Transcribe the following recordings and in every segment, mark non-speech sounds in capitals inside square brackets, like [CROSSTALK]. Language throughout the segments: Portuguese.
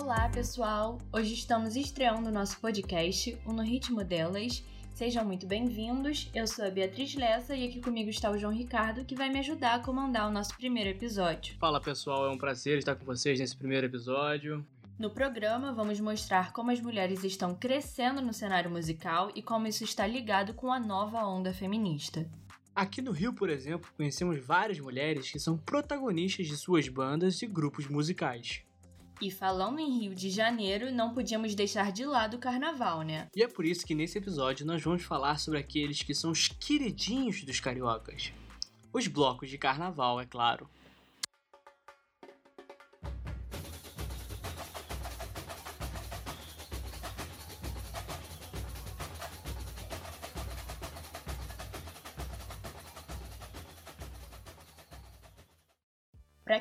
Olá, pessoal! Hoje estamos estreando o nosso podcast, o No Ritmo Delas. Sejam muito bem-vindos. Eu sou a Beatriz Lessa e aqui comigo está o João Ricardo, que vai me ajudar a comandar o nosso primeiro episódio. Fala, pessoal, é um prazer estar com vocês nesse primeiro episódio. No programa, vamos mostrar como as mulheres estão crescendo no cenário musical e como isso está ligado com a nova onda feminista. Aqui no Rio, por exemplo, conhecemos várias mulheres que são protagonistas de suas bandas e grupos musicais. E falando em Rio de Janeiro, não podíamos deixar de lado o carnaval, né? E é por isso que nesse episódio nós vamos falar sobre aqueles que são os queridinhos dos cariocas. Os blocos de carnaval, é claro.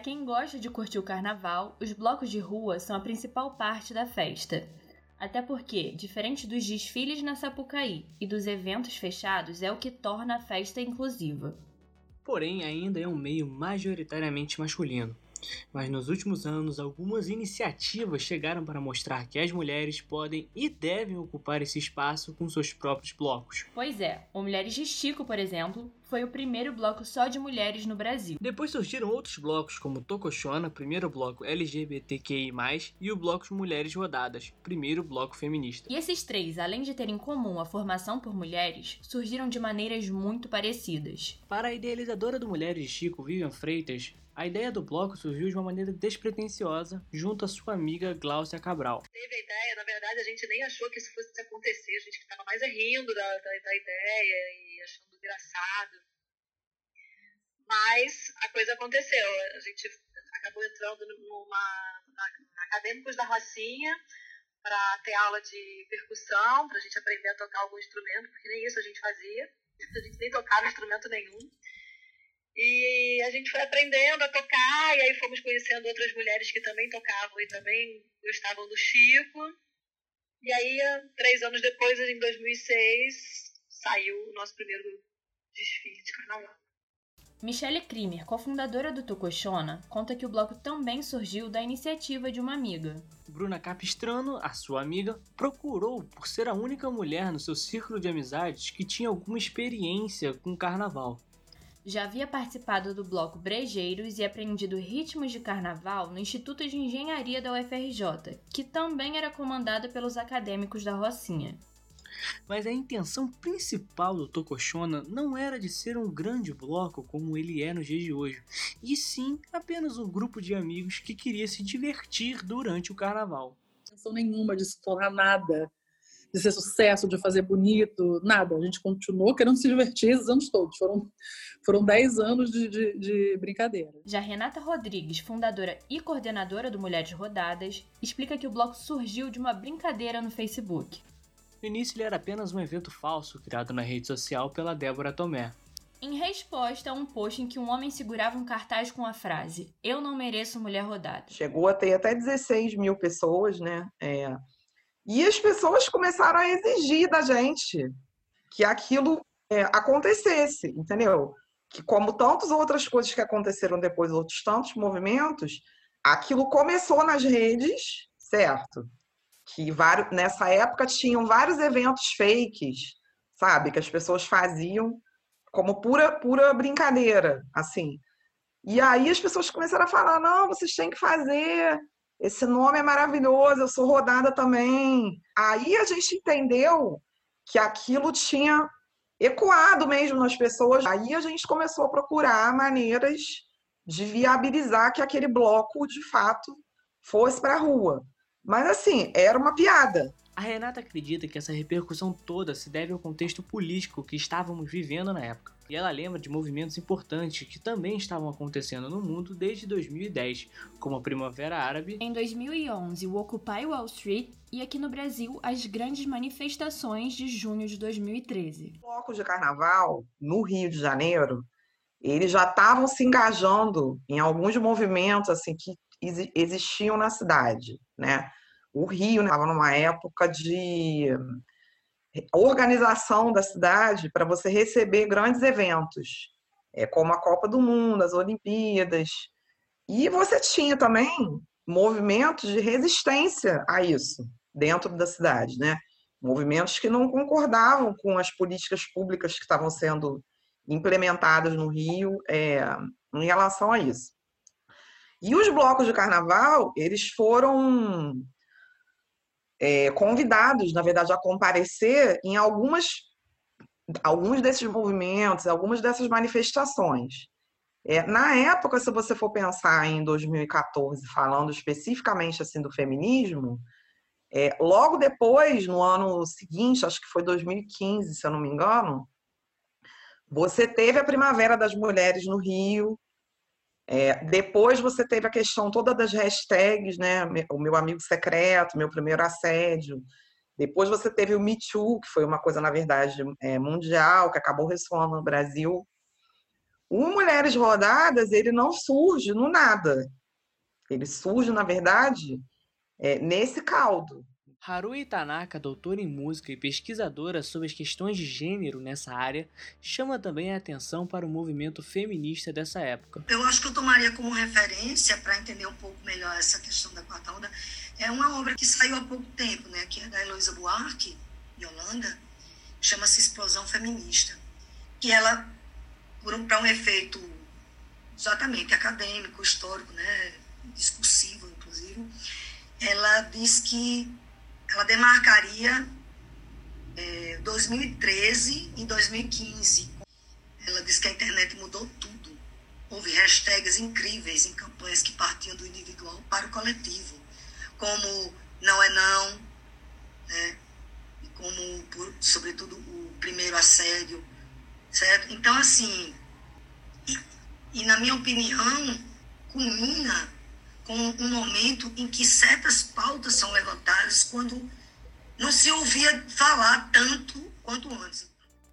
Quem gosta de curtir o carnaval, os blocos de rua são a principal parte da festa. Até porque, diferente dos desfiles na Sapucaí e dos eventos fechados, é o que torna a festa inclusiva. Porém, ainda é um meio majoritariamente masculino. Mas nos últimos anos, algumas iniciativas chegaram para mostrar que as mulheres podem e devem ocupar esse espaço com seus próprios blocos. Pois é, o Mulheres de Chico, por exemplo, foi o primeiro bloco só de mulheres no Brasil. Depois surgiram outros blocos, como Tocochona, primeiro bloco LGBTQI, e o bloco Mulheres Rodadas, primeiro bloco feminista. E esses três, além de terem em comum a formação por mulheres, surgiram de maneiras muito parecidas. Para a idealizadora do Mulheres de Chico, Vivian Freitas, a ideia do bloco surgiu de uma maneira despretensiosa junto à sua amiga Gláucia Cabral. Teve a ideia, na verdade, a gente nem achou que isso fosse acontecer, a gente estava mais rindo da, da, da, ideia e achando engraçado. Mas a coisa aconteceu, a gente acabou entrando numa, na, na Acadêmicos da Rocinha para ter aula de percussão, para a gente aprender a tocar algum instrumento, porque nem isso a gente fazia, [LAUGHS] a gente nem tocava instrumento nenhum. E a gente foi aprendendo a tocar, e aí fomos conhecendo outras mulheres que também tocavam e também gostavam do Chico. E aí, três anos depois, em 2006, saiu o nosso primeiro desfile de carnaval. Michelle Krimer, cofundadora do Tocochona, conta que o bloco também surgiu da iniciativa de uma amiga. Bruna Capistrano, a sua amiga, procurou por ser a única mulher no seu círculo de amizades que tinha alguma experiência com carnaval já havia participado do bloco Brejeiros e aprendido ritmos de carnaval no Instituto de Engenharia da UFRJ, que também era comandado pelos acadêmicos da Rocinha. Mas a intenção principal do Tocochona não era de ser um grande bloco como ele é nos dias de hoje, e sim apenas um grupo de amigos que queria se divertir durante o carnaval. Não nenhuma de se tornar nada de ser sucesso, de fazer bonito, nada. A gente continuou querendo se divertir esses anos todos. Foram, foram 10 anos de, de, de brincadeira. Já Renata Rodrigues, fundadora e coordenadora do Mulheres Rodadas, explica que o bloco surgiu de uma brincadeira no Facebook. No início ele era apenas um evento falso criado na rede social pela Débora Tomé. Em resposta a um post em que um homem segurava um cartaz com a frase Eu não mereço mulher rodada. Chegou a ter até 16 mil pessoas, né? É, e as pessoas começaram a exigir da gente que aquilo é, acontecesse, entendeu? Que como tantas outras coisas que aconteceram depois, outros tantos movimentos, aquilo começou nas redes, certo? Que vários, nessa época tinham vários eventos fakes, sabe? Que as pessoas faziam como pura, pura brincadeira, assim. E aí as pessoas começaram a falar: não, vocês têm que fazer esse nome é maravilhoso, eu sou rodada também. Aí a gente entendeu que aquilo tinha ecoado mesmo nas pessoas. Aí a gente começou a procurar maneiras de viabilizar que aquele bloco, de fato, fosse para a rua. Mas assim, era uma piada. A Renata acredita que essa repercussão toda se deve ao contexto político que estávamos vivendo na época. E ela lembra de movimentos importantes que também estavam acontecendo no mundo desde 2010, como a Primavera Árabe. Em 2011, o Occupy Wall Street e aqui no Brasil as grandes manifestações de junho de 2013. O bloco de carnaval no Rio de Janeiro, eles já estavam se engajando em alguns movimentos assim que existiam na cidade, né? O Rio estava né, numa época de organização da cidade para você receber grandes eventos, é, como a Copa do Mundo, as Olimpíadas. E você tinha também movimentos de resistência a isso dentro da cidade, né? Movimentos que não concordavam com as políticas públicas que estavam sendo implementadas no Rio é, em relação a isso. E os blocos de carnaval, eles foram é, convidados, na verdade, a comparecer em algumas, alguns desses movimentos, algumas dessas manifestações. É, na época, se você for pensar em 2014, falando especificamente assim do feminismo, é, logo depois, no ano seguinte, acho que foi 2015, se eu não me engano, você teve a Primavera das Mulheres no Rio. É, depois você teve a questão toda das hashtags, né? O meu amigo secreto, meu primeiro assédio. Depois você teve o Me Too, que foi uma coisa, na verdade, é, mundial, que acabou ressoando no Brasil. O Mulheres Rodadas, ele não surge no nada. Ele surge, na verdade, é, nesse caldo. Harui Tanaka, doutora em música e pesquisadora sobre as questões de gênero nessa área, chama também a atenção para o movimento feminista dessa época. Eu acho que eu tomaria como referência, para entender um pouco melhor essa questão da quarta onda, é uma obra que saiu há pouco tempo, né, que é da Heloísa Buarque, de Holanda, chama-se Explosão Feminista, que ela, para um efeito exatamente acadêmico, histórico, né, discursivo, inclusive, ela diz que ela demarcaria é, 2013 e 2015. Ela diz que a internet mudou tudo. Houve hashtags incríveis em campanhas que partiam do individual para o coletivo, como não é não, né? E como, por, sobretudo, o primeiro assédio, certo? Então, assim, e, e na minha opinião, culmina com um momento em que certas pautas são levantadas quando não se ouvia falar tanto quanto antes.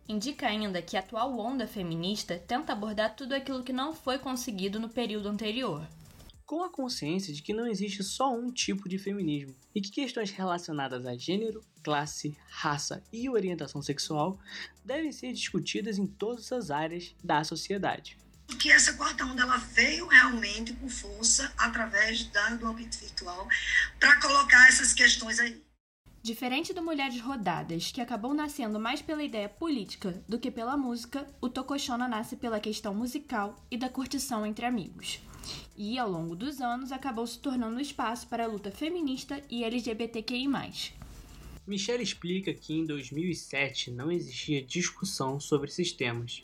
Indica ainda que a atual onda feminista tenta abordar tudo aquilo que não foi conseguido no período anterior. Com a consciência de que não existe só um tipo de feminismo e que questões relacionadas a gênero, classe, raça e orientação sexual devem ser discutidas em todas as áreas da sociedade que essa quarta onda ela veio realmente com força através da, do âmbito virtual para colocar essas questões aí. Diferente do Mulheres Rodadas, que acabou nascendo mais pela ideia política do que pela música, o Tocoshona nasce pela questão musical e da curtição entre amigos. E, ao longo dos anos, acabou se tornando um espaço para a luta feminista e LGBTQI+. Michelle explica que em 2007 não existia discussão sobre esses temas,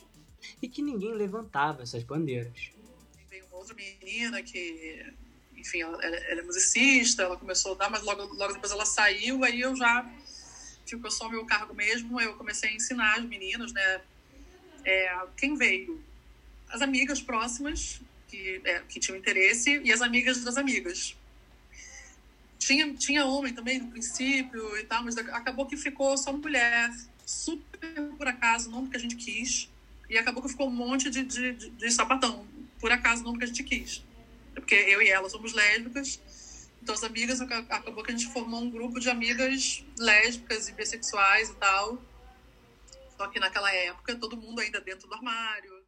e que ninguém levantava essas bandeiras. Veio uma outra menina que, enfim, ela, ela é musicista, ela começou a dar, mas logo, logo depois ela saiu, aí eu já ficou só meu cargo mesmo, eu comecei a ensinar as meninas, né? É, quem veio? As amigas próximas, que, é, que tinham interesse, e as amigas das amigas. Tinha, tinha homem também no princípio e tal, mas acabou que ficou só mulher, super por acaso, não porque a gente quis. E acabou que ficou um monte de, de, de, de sapatão. Por acaso, não porque a gente quis. É porque eu e ela somos lésbicas. Então, as amigas, acabou que a gente formou um grupo de amigas lésbicas e bissexuais e tal. Só que naquela época, todo mundo ainda dentro do armário.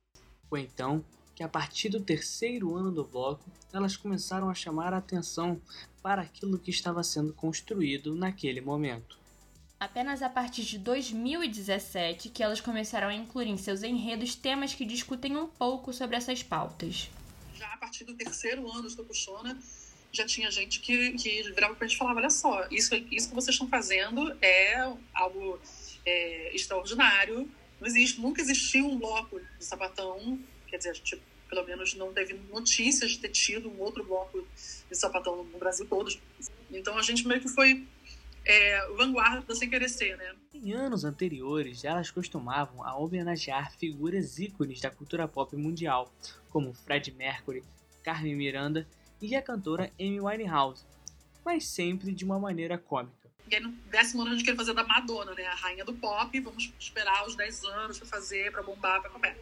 Ou então, que a partir do terceiro ano do bloco, elas começaram a chamar a atenção para aquilo que estava sendo construído naquele momento. Apenas a partir de 2017 que elas começaram a incluir em seus enredos temas que discutem um pouco sobre essas pautas. Já a partir do terceiro ano do Tokushona, já tinha gente que, que virava pra gente e falava, olha só, isso, isso que vocês estão fazendo é algo é, extraordinário. Não existe, nunca existiu um bloco de sapatão, quer dizer, a gente pelo menos não teve notícias de ter tido um outro bloco de sapatão no Brasil todo. Então a gente meio que foi é, vanguarda sem querer ser, né? Em anos anteriores, elas costumavam a homenagear figuras ícones da cultura pop mundial, como Fred Mercury, Carmen Miranda e a cantora Amy Winehouse, mas sempre de uma maneira cômica. E aí no décimo ano a gente queria fazer da Madonna, né? A rainha do pop, vamos esperar os 10 anos para fazer, para bombar, para comer.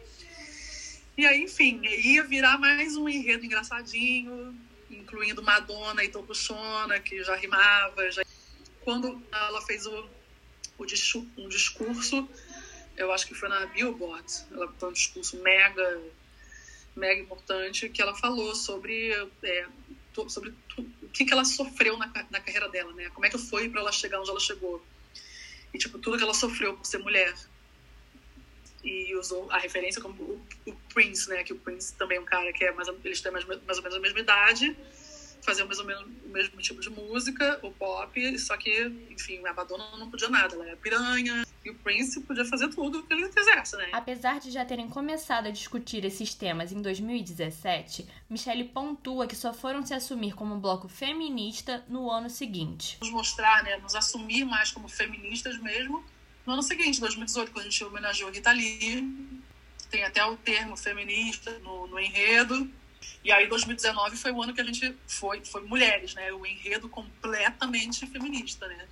E aí, enfim, ia virar mais um enredo engraçadinho, incluindo Madonna e Tokushona, que já rimava, já quando ela fez o, o um discurso, eu acho que foi na Billboard, ela foi um discurso mega, mega importante, que ela falou sobre, é, sobre que, que ela sofreu na, na carreira dela, né? Como é que foi para ela chegar onde ela chegou. E, tipo, tudo que ela sofreu por ser mulher. E usou a referência como o, o Prince, né? Que o Prince também é um cara que é mais, eles têm mais, mais ou menos a mesma idade fazer mais ou menos o mesmo tipo de música, o pop, só que, enfim, a Madonna não podia nada, ela era piranha, e o Prince podia fazer tudo o que ele quisesse, né? Apesar de já terem começado a discutir esses temas em 2017, Michelle pontua que só foram se assumir como um bloco feminista no ano seguinte. Nos mostrar, né, nos assumir mais como feministas mesmo, no ano seguinte, 2018, quando a gente homenageou a Rita Lee, tem até o termo feminista no, no enredo, e aí 2019 foi o ano que a gente foi, foi mulheres, né? O enredo completamente feminista, né?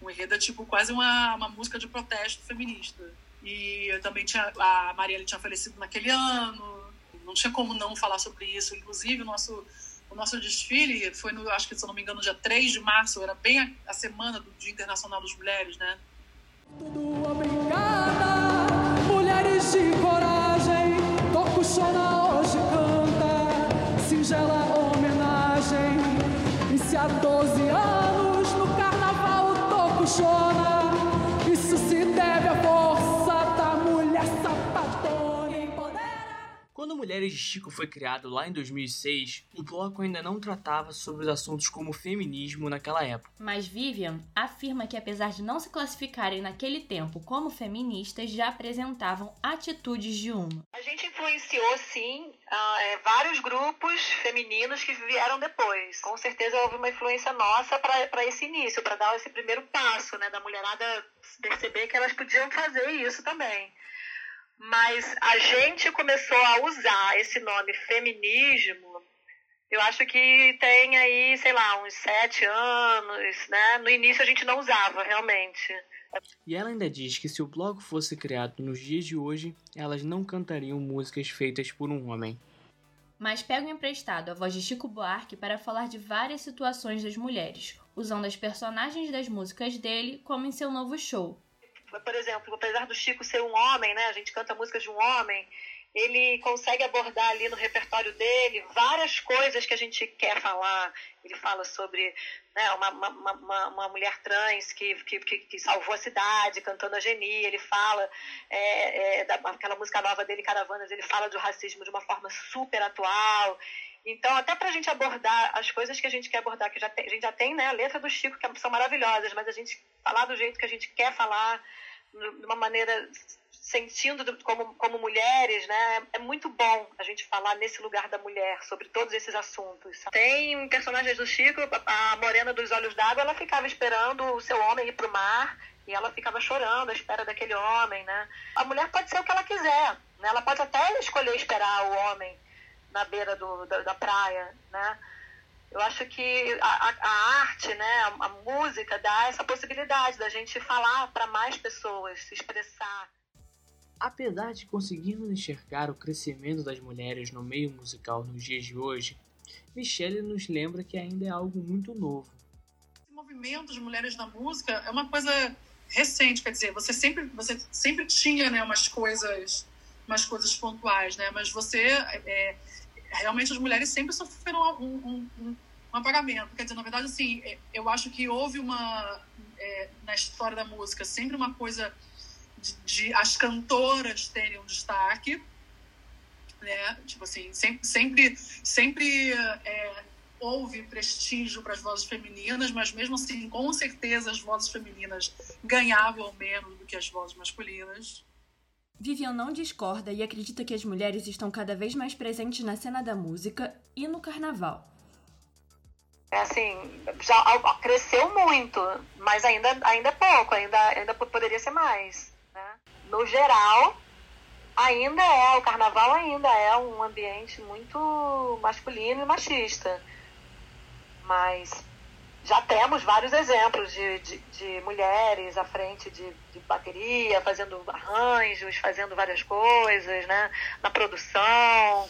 O enredo é tipo quase uma, uma música de protesto feminista. E eu também tinha a Marielle tinha falecido naquele ano, não tinha como não falar sobre isso. Inclusive o nosso o nosso desfile foi no, acho que se eu não me engano, dia 3 de março, era bem a, a semana do Dia Internacional das Mulheres, né? Tudo De Chico foi criado lá em 2006, o bloco ainda não tratava sobre assuntos como feminismo naquela época. Mas Vivian afirma que apesar de não se classificarem naquele tempo como feministas, já apresentavam atitudes de uma. A gente influenciou, sim, uh, vários grupos femininos que vieram depois. Com certeza houve uma influência nossa para esse início, para dar esse primeiro passo, né, da mulherada perceber que elas podiam fazer isso também. Mas a gente começou a usar esse nome feminismo, eu acho que tem aí, sei lá, uns sete anos, né? No início a gente não usava, realmente. E ela ainda diz que se o bloco fosse criado nos dias de hoje, elas não cantariam músicas feitas por um homem. Mas pegam emprestado a voz de Chico Buarque para falar de várias situações das mulheres, usando as personagens das músicas dele como em seu novo show, por exemplo, apesar do Chico ser um homem, né, a gente canta músicas de um homem, ele consegue abordar ali no repertório dele várias coisas que a gente quer falar. Ele fala sobre né, uma, uma, uma, uma, mulher trans que, que, que, salvou a cidade cantando a Geni. Ele fala é, é, daquela música nova dele, Caravanas, ele fala do racismo de uma forma super atual. Então, até para a gente abordar as coisas que a gente quer abordar, que já tem, a gente já tem né, a letra do Chico, que são maravilhosas, mas a gente falar do jeito que a gente quer falar, de uma maneira sentindo como, como mulheres, né? É muito bom a gente falar nesse lugar da mulher sobre todos esses assuntos. Tem personagens do Chico, a Morena dos Olhos d'Água, ela ficava esperando o seu homem ir para o mar e ela ficava chorando à espera daquele homem, né? A mulher pode ser o que ela quiser, né? Ela pode até escolher esperar o homem na beira do, da, da praia, né? Eu acho que a, a arte, né, a, a, música dá essa possibilidade da gente falar para mais pessoas, se expressar. Apesar de conseguirmos enxergar o crescimento das mulheres no meio musical nos dias de hoje, Michelle nos lembra que ainda é algo muito novo. Esse movimento de mulheres na música é uma coisa recente, quer dizer, você sempre, você sempre tinha né, umas coisas umas coisas pontuais, né? Mas você é, realmente as mulheres sempre sofreram um, um, um, um, apagamento. Quer dizer, na verdade, assim, é, eu acho que houve uma é, na história da música sempre uma coisa de, de, as cantoras terem um destaque, né? Tipo assim, sempre sempre, sempre é, houve prestígio para as vozes femininas, mas mesmo assim, com certeza as vozes femininas ganhavam menos do que as vozes masculinas. Vivian não discorda e acredita que as mulheres estão cada vez mais presentes na cena da música e no carnaval. É assim, já cresceu muito, mas ainda, ainda é pouco, ainda, ainda poderia ser mais. Né? No geral, ainda é, o carnaval ainda é um ambiente muito masculino e machista. Mas já temos vários exemplos de, de, de mulheres à frente de, de, bateria, fazendo arranjos, fazendo várias coisas, né? Na produção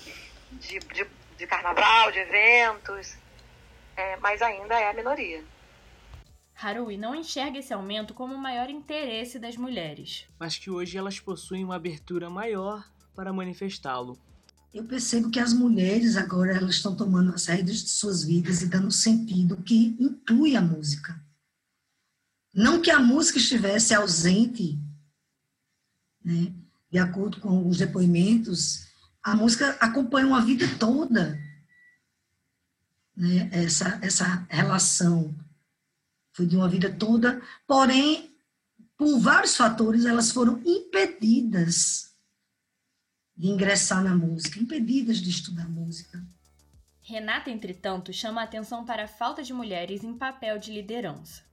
de, de, de carnaval, de eventos, é, mas ainda é a minoria. Harui não enxerga esse aumento como o maior interesse das mulheres. Mas que hoje elas possuem uma abertura maior para manifestá-lo. Eu percebo que as mulheres agora elas estão tomando as rédeas de suas vidas e dando sentido que inclui a música. Não que a música estivesse ausente, né? de acordo com os depoimentos, a música acompanha uma vida toda. Né? Essa, essa relação foi de uma vida toda, porém, por vários fatores, elas foram impedidas de ingressar na música, impedidas de estudar música. Renata, entretanto, chama a atenção para a falta de mulheres em papel de liderança.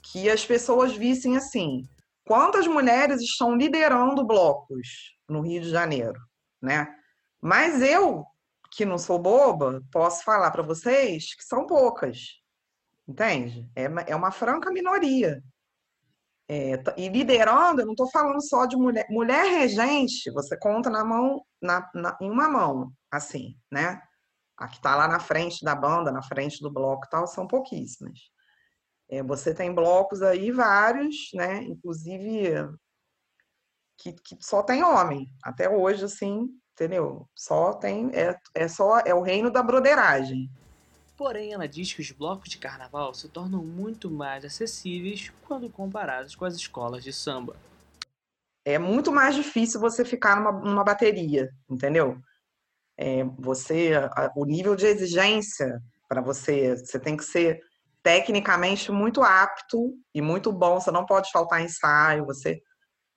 Que as pessoas vissem assim: quantas mulheres estão liderando blocos no Rio de Janeiro, né? Mas eu, que não sou boba, posso falar para vocês que são poucas, entende? É, é uma franca minoria. É, e liderando, eu não estou falando só de mulher. Mulher regente, você conta na mão, na, na, em uma mão, assim, né? A que está lá na frente da banda, na frente do bloco e tal, são pouquíssimas. É, você tem blocos aí vários, né? Inclusive que, que só tem homem. Até hoje, assim, entendeu? Só tem. É, é só é o reino da broderagem. Porém, ela diz que os blocos de carnaval se tornam muito mais acessíveis quando comparados com as escolas de samba. É muito mais difícil você ficar numa, numa bateria, entendeu? É, você, a, o nível de exigência para você, você tem que ser tecnicamente muito apto e muito bom. Você não pode faltar ensaio. Você,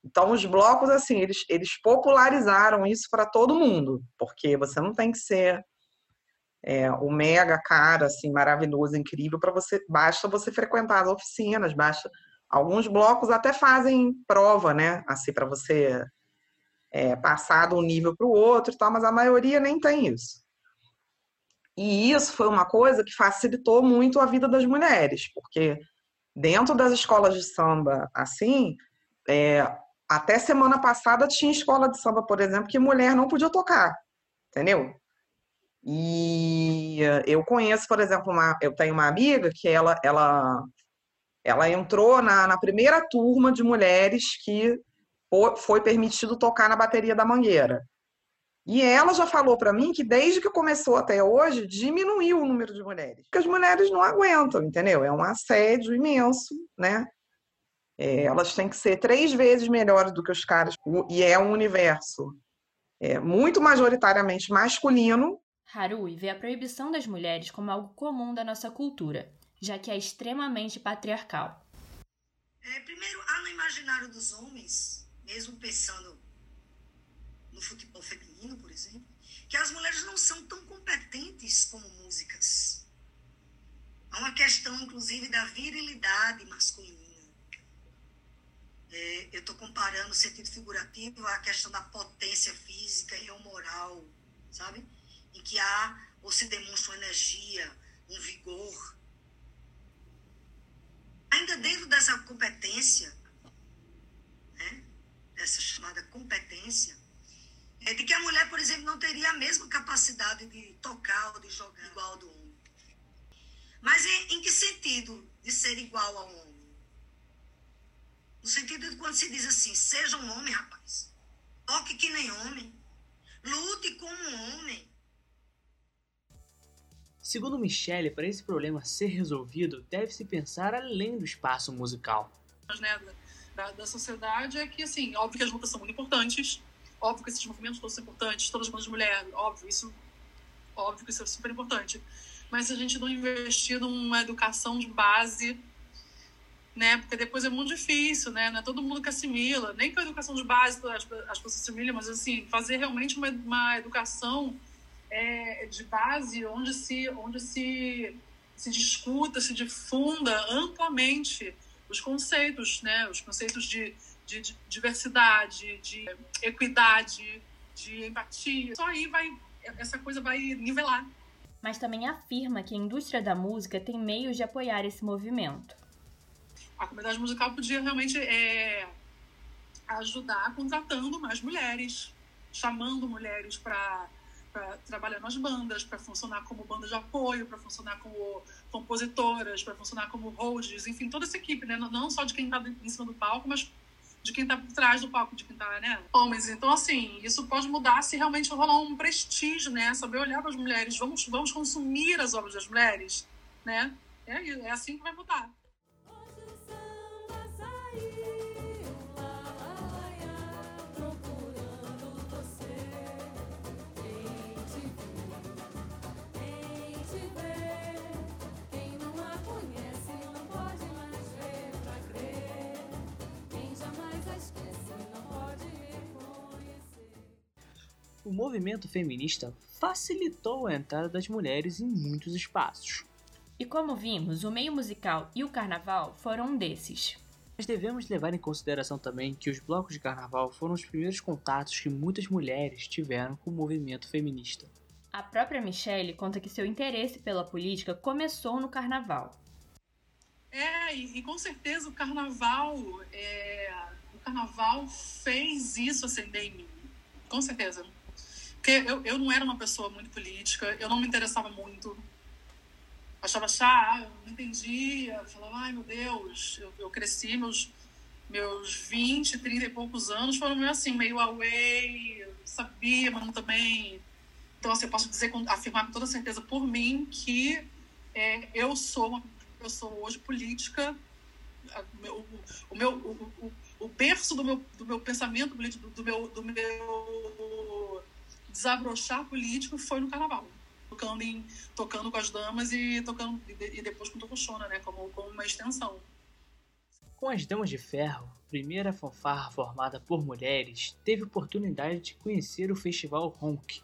então os blocos assim, eles, eles popularizaram isso para todo mundo, porque você não tem que ser é, o mega cara, assim, maravilhoso, incrível, para você, basta você frequentar as oficinas, basta. Alguns blocos até fazem prova, né? Assim, para você é, passar de um nível para o outro tal, mas a maioria nem tem isso. E isso foi uma coisa que facilitou muito a vida das mulheres, porque dentro das escolas de samba, assim, é, até semana passada tinha escola de samba, por exemplo, que mulher não podia tocar, entendeu? E eu conheço, por exemplo, uma, eu tenho uma amiga que ela, ela, ela entrou na, na primeira turma de mulheres que foi permitido tocar na bateria da Mangueira. E ela já falou para mim que desde que começou até hoje diminuiu o número de mulheres, porque as mulheres não aguentam, entendeu? É um assédio imenso, né? É, elas têm que ser três vezes melhores do que os caras e é um universo é, muito majoritariamente masculino Harui vê a proibição das mulheres como algo comum da nossa cultura, já que é extremamente patriarcal. É, primeiro, há no imaginário dos homens, mesmo pensando no futebol feminino, por exemplo, que as mulheres não são tão competentes como músicas. Há uma questão, inclusive, da virilidade masculina. É, eu estou comparando o sentido figurativo à questão da potência física e moral, sabe? Em que há ou se demonstra uma energia, um vigor. Ainda dentro dessa competência, né, dessa chamada competência, é de que a mulher, por exemplo, não teria a mesma capacidade de tocar ou de jogar igual ao do homem. Mas em, em que sentido de ser igual ao homem? No sentido de quando se diz assim, seja um homem, rapaz. Toque que nem homem. Lute como homem. Segundo Michele, para esse problema ser resolvido, deve-se pensar além do espaço musical. Né, da, da, sociedade é que, assim, óbvio que as lutas são muito importantes, óbvio que esses movimentos todos são importantes, todas as bandas de mulher, óbvio, isso, óbvio que isso é super importante. Mas se a gente não investir numa educação de base, né, porque depois é muito difícil, né, não é todo mundo que assimila, nem com a educação de base as, as pessoas assimilam, mas, assim, fazer realmente uma, uma educação é, de base onde se, onde se, se discuta, se difunda amplamente os conceitos, né? os conceitos de, de, de diversidade, de equidade, de empatia. Só aí vai, essa coisa vai nivelar. Mas também afirma que a indústria da música tem meios de apoiar esse movimento. A comunidade musical podia realmente é, ajudar contratando mais mulheres, chamando mulheres para para trabalhar nas bandas, para funcionar como banda de apoio, para funcionar como compositoras, para funcionar como holds, enfim, toda essa equipe, né? não só de quem está em cima do palco, mas de quem está por trás do palco, de quem está, né? Homens. Então, assim, isso pode mudar se realmente rolar um prestígio, né? Saber olhar para as mulheres, vamos, vamos consumir as obras das mulheres, né? É, é assim que vai mudar. O movimento feminista facilitou a entrada das mulheres em muitos espaços. E como vimos, o meio musical e o carnaval foram um desses. Mas devemos levar em consideração também que os blocos de carnaval foram os primeiros contatos que muitas mulheres tiveram com o movimento feminista. A própria Michelle conta que seu interesse pela política começou no carnaval. É, e, e com certeza o carnaval, é, o carnaval fez isso acender em mim, com certeza. Porque eu, eu não era uma pessoa muito política, eu não me interessava muito. Achava chá, não entendia, falava, ai meu Deus, eu, eu cresci, meus, meus 20, 30 e poucos anos foram meio assim, meio away, sabia, mas não também. Então, assim, eu posso dizer, afirmar com toda certeza por mim que é, eu sou uma pessoa hoje política. O, o, meu, o, o, o berço do meu, do meu pensamento político, do meu, do meu desabrochar político foi no carnaval. Tocando, em, tocando com as damas e tocando e depois com Tocochona, né? Como, como uma extensão. Com as Damas de Ferro, primeira fanfarra formada por mulheres, teve oportunidade de conhecer o festival Honk.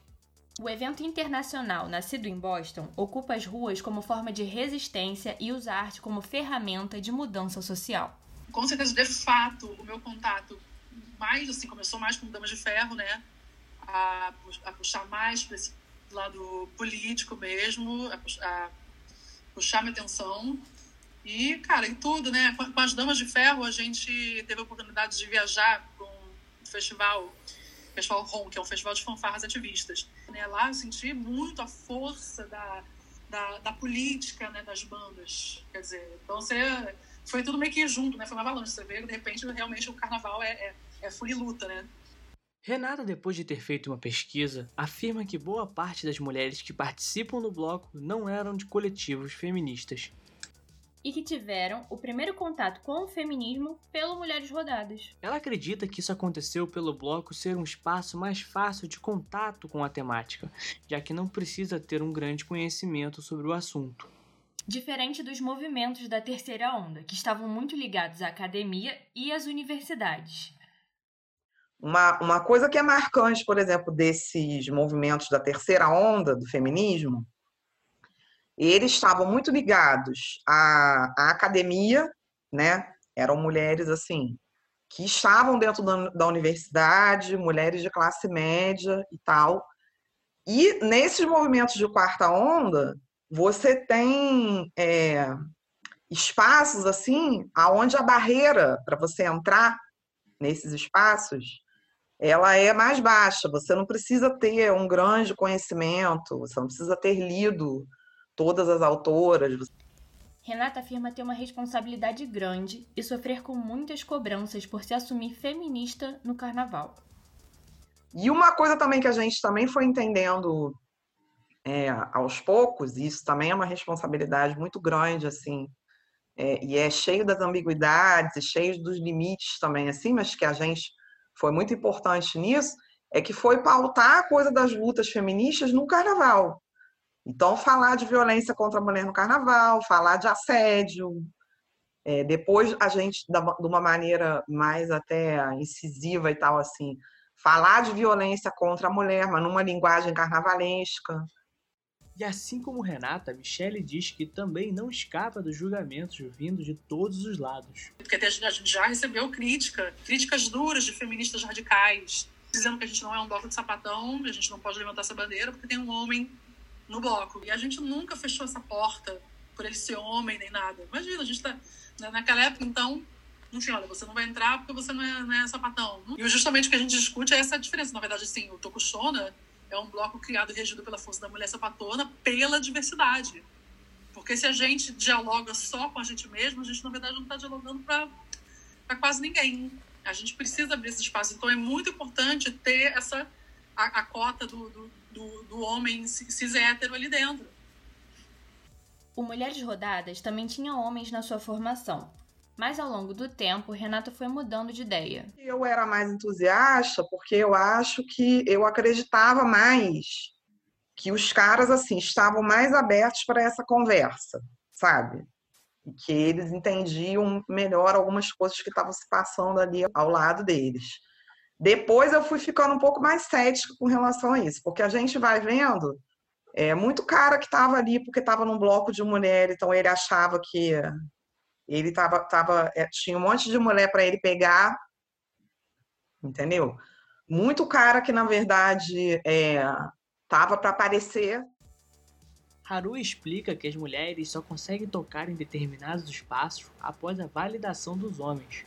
O evento internacional, nascido em Boston, ocupa as ruas como forma de resistência e usa a arte como ferramenta de mudança social. Com certeza, de fato, o meu contato mais assim começou mais com Damas de Ferro, né? A, a puxar mais para esse lado político mesmo, a, a puxar minha atenção. E, cara, em tudo, né? Com, com, as Damas de Ferro, a gente teve a oportunidade de viajar para um festival, Festival ROM, que é um festival de fanfarras ativistas. Né? Lá eu senti muito a força da, da, da, política né? das bandas. Quer dizer, então você, foi tudo meio que junto, né? Foi uma balança. Você vê, de repente, realmente o carnaval é, é, é luta, né? Renata, depois de ter feito uma pesquisa, afirma que boa parte das mulheres que participam do bloco não eram de coletivos feministas. E que tiveram o primeiro contato com o feminismo pelo Mulheres Rodadas. Ela acredita que isso aconteceu pelo bloco ser um espaço mais fácil de contato com a temática, já que não precisa ter um grande conhecimento sobre o assunto. Diferente dos movimentos da terceira onda, que estavam muito ligados à academia e às universidades. Uma, uma coisa que é marcante, por exemplo, desses movimentos da terceira onda do feminismo, eles estavam muito ligados à, à academia, né? Eram mulheres assim que estavam dentro da, da universidade, mulheres de classe média e tal. E nesses movimentos de quarta onda, você tem é, espaços assim, aonde a barreira para você entrar nesses espaços ela é mais baixa. Você não precisa ter um grande conhecimento, você não precisa ter lido todas as autoras. Renata afirma ter uma responsabilidade grande e sofrer com muitas cobranças por se assumir feminista no carnaval. E uma coisa também que a gente também foi entendendo é, aos poucos, e isso também é uma responsabilidade muito grande, assim, é, e é cheio das ambiguidades, cheio dos limites também, assim, mas que a gente foi muito importante nisso, é que foi pautar a coisa das lutas feministas no carnaval. Então, falar de violência contra a mulher no carnaval, falar de assédio. É, depois, a gente, de uma maneira mais até incisiva e tal, assim, falar de violência contra a mulher, mas numa linguagem carnavalesca. E assim como Renata, Michele diz que também não escapa dos julgamentos vindos de todos os lados. Porque a gente já recebeu crítica, críticas duras de feministas radicais, dizendo que a gente não é um bloco de sapatão, a gente não pode levantar essa bandeira porque tem um homem no bloco. E a gente nunca fechou essa porta por ele ser homem nem nada. Imagina, a gente tá né, naquela época, então, enfim, olha, você não vai entrar porque você não é, não é sapatão. E justamente o que a gente discute é essa diferença. Na verdade, assim, o Tokushona é um bloco criado e regido pela força da mulher sapatona pela diversidade. Porque se a gente dialoga só com a gente mesmo, a gente, na verdade, não está dialogando para quase ninguém. A gente precisa abrir esse espaço. Então é muito importante ter essa a, a cota do, do, do, do homem cis hétero ali dentro. O Mulheres Rodadas também tinha homens na sua formação, mas ao longo do tempo, Renata foi mudando de ideia. Eu era mais entusiasta porque eu acho que eu acreditava mais que os caras assim estavam mais abertos para essa conversa, sabe? E que eles entendiam melhor algumas coisas que estavam se passando ali ao lado deles. Depois eu fui ficando um pouco mais cética com relação a isso, porque a gente vai vendo é, muito cara que estava ali porque estava num bloco de mulher, então ele achava que ele tava, tava, é, tinha um monte de mulher para ele pegar, entendeu? Muito cara que, na verdade, é, tava para aparecer. Haru explica que as mulheres só conseguem tocar em determinados espaços após a validação dos homens.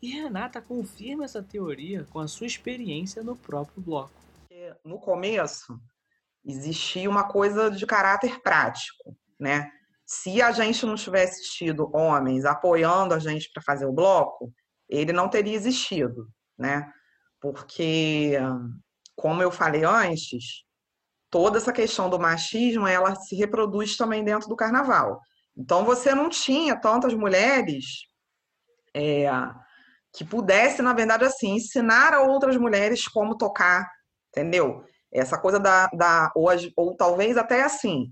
E Renata confirma essa teoria com a sua experiência no próprio bloco. No começo, existia uma coisa de caráter prático, né? Se a gente não tivesse tido homens apoiando a gente para fazer o bloco, ele não teria existido, né? Porque, como eu falei antes, toda essa questão do machismo, ela se reproduz também dentro do carnaval. Então, você não tinha tantas mulheres é, que pudesse, na verdade, assim, ensinar a outras mulheres como tocar, entendeu? Essa coisa da, da hoje, ou talvez até assim,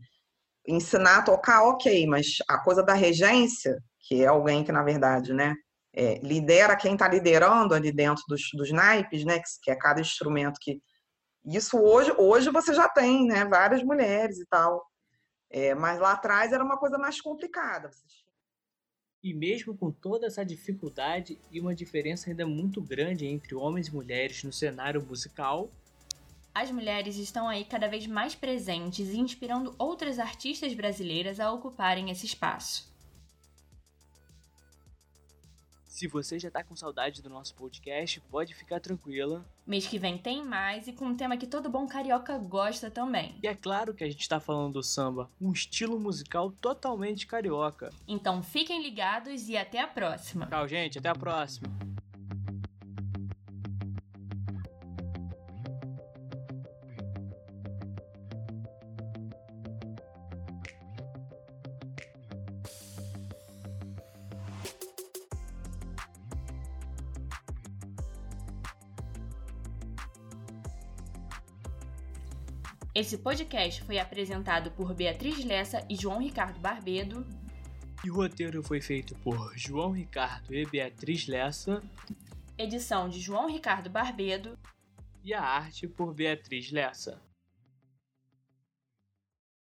ensinar a tocar, ok, mas a coisa da regência, que é alguém que, na verdade, né, é, lidera quem está liderando ali dentro dos, dos naipes, né, que, que é cada instrumento que. Isso hoje, hoje você já tem, né, várias mulheres e tal. É, mas lá atrás era uma coisa mais complicada. E mesmo com toda essa dificuldade e uma diferença ainda muito grande entre homens e mulheres no cenário musical, as mulheres estão aí cada vez mais presentes e inspirando outras artistas brasileiras a ocuparem esse espaço. Se você já tá com saudade do nosso podcast, pode ficar tranquila. Mês que vem tem mais e com um tema que todo bom carioca gosta também. E é claro que a gente tá falando do samba, um estilo musical totalmente carioca. Então fiquem ligados e até a próxima. Tchau, gente, até a próxima. Esse podcast foi apresentado por Beatriz Lessa e João Ricardo Barbedo. E o roteiro foi feito por João Ricardo e Beatriz Lessa. Edição de João Ricardo Barbedo. E a arte por Beatriz Lessa.